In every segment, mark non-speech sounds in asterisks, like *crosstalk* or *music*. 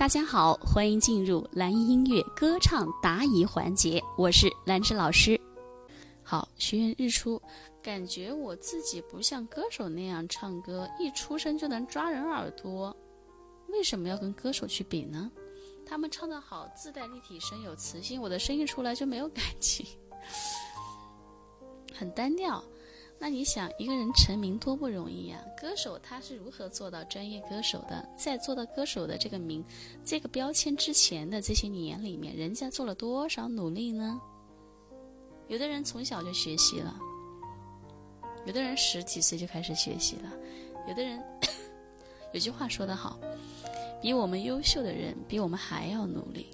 大家好，欢迎进入蓝音音乐歌唱答疑环节，我是兰芝老师。好，学员日出，感觉我自己不像歌手那样唱歌，一出声就能抓人耳朵，为什么要跟歌手去比呢？他们唱得好，自带立体声，有磁性，我的声音出来就没有感情，很单调。那你想，一个人成名多不容易呀？歌手他是如何做到专业歌手的？在做到歌手的这个名、这个标签之前的这些年里面，人家做了多少努力呢？有的人从小就学习了，有的人十几岁就开始学习了，有的人 *coughs* 有句话说得好，比我们优秀的人比我们还要努力。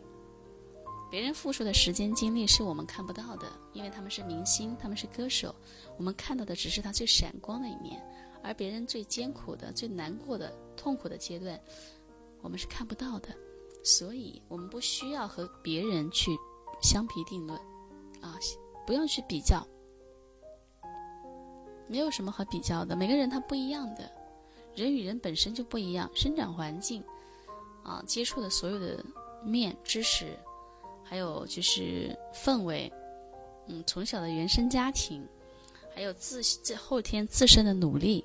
别人付出的时间精力是我们看不到的，因为他们是明星，他们是歌手，我们看到的只是他最闪光的一面，而别人最艰苦的、最难过的、痛苦的阶段，我们是看不到的。所以，我们不需要和别人去相提并论，啊，不用去比较，没有什么好比较的。每个人他不一样的，人与人本身就不一样，生长环境，啊，接触的所有的面知识。还有就是氛围，嗯，从小的原生家庭，还有自自后天自身的努力，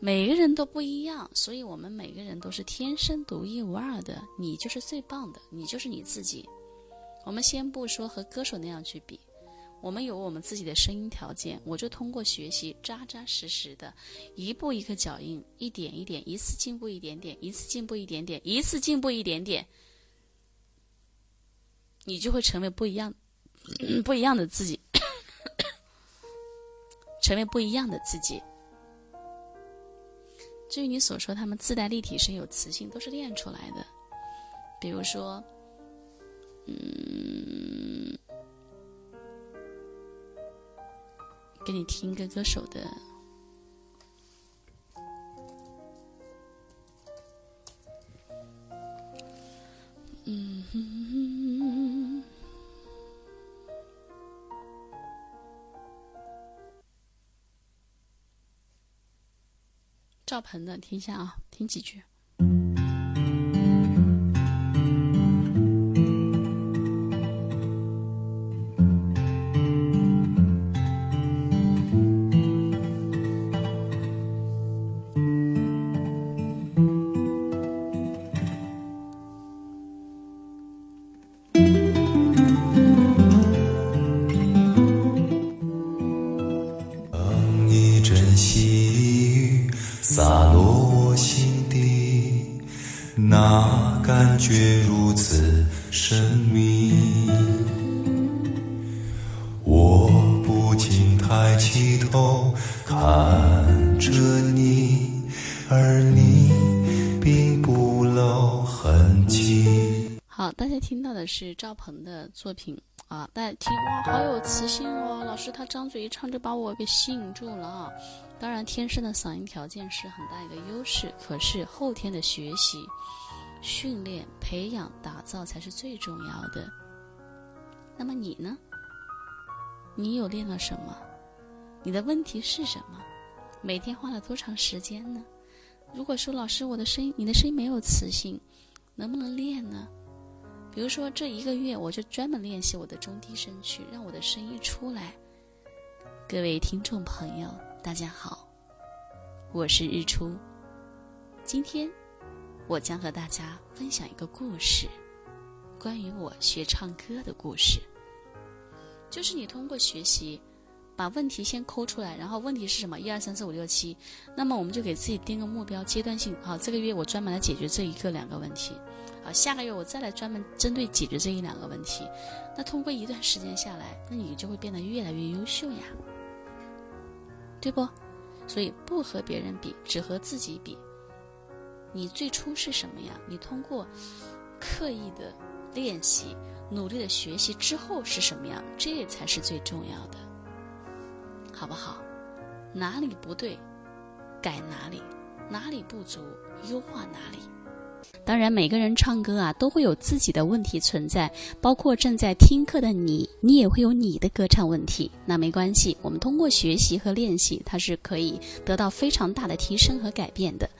每个人都不一样，所以我们每个人都是天生独一无二的。你就是最棒的，你就是你自己。我们先不说和歌手那样去比，我们有我们自己的声音条件，我就通过学习，扎扎实实的，一步一个脚印，一点一点，一次进步一点点，一次进步一点点，一次进步一点点。你就会成为不一样、不一样的自己，*coughs* 成为不一样的自己。至于你所说他们自带立体声、有磁性，都是练出来的。比如说，嗯，给你听一个歌手的。赵鹏的，听一下啊，听几句。洒落我心底，那感觉如此神秘。我不禁抬起头看着你，而你并不露痕迹。好，大家听到的是赵鹏的作品啊，大家听哇，好有磁性哦！老师他张嘴一唱就把我给吸引住了啊。当然，天生的嗓音条件是很大一个优势，可是后天的学习、训练、培养、打造才是最重要的。那么你呢？你有练了什么？你的问题是什么？每天花了多长时间呢？如果说老师，我的声音，你的声音没有磁性，能不能练呢？比如说这一个月，我就专门练习我的中低声区，让我的声音出来。各位听众朋友。大家好，我是日出。今天我将和大家分享一个故事，关于我学唱歌的故事。就是你通过学习，把问题先抠出来，然后问题是什么？一二三四五六七。那么我们就给自己定个目标，阶段性。好，这个月我专门来解决这一个两个问题。好，下个月我再来专门针对解决这一两个问题。那通过一段时间下来，那你就会变得越来越优秀呀。对不？所以不和别人比，只和自己比。你最初是什么样？你通过刻意的练习、努力的学习之后是什么样？这才是最重要的，好不好？哪里不对，改哪里；哪里不足，优化哪里。当然，每个人唱歌啊，都会有自己的问题存在，包括正在听课的你，你也会有你的歌唱问题。那没关系，我们通过学习和练习，它是可以得到非常大的提升和改变的。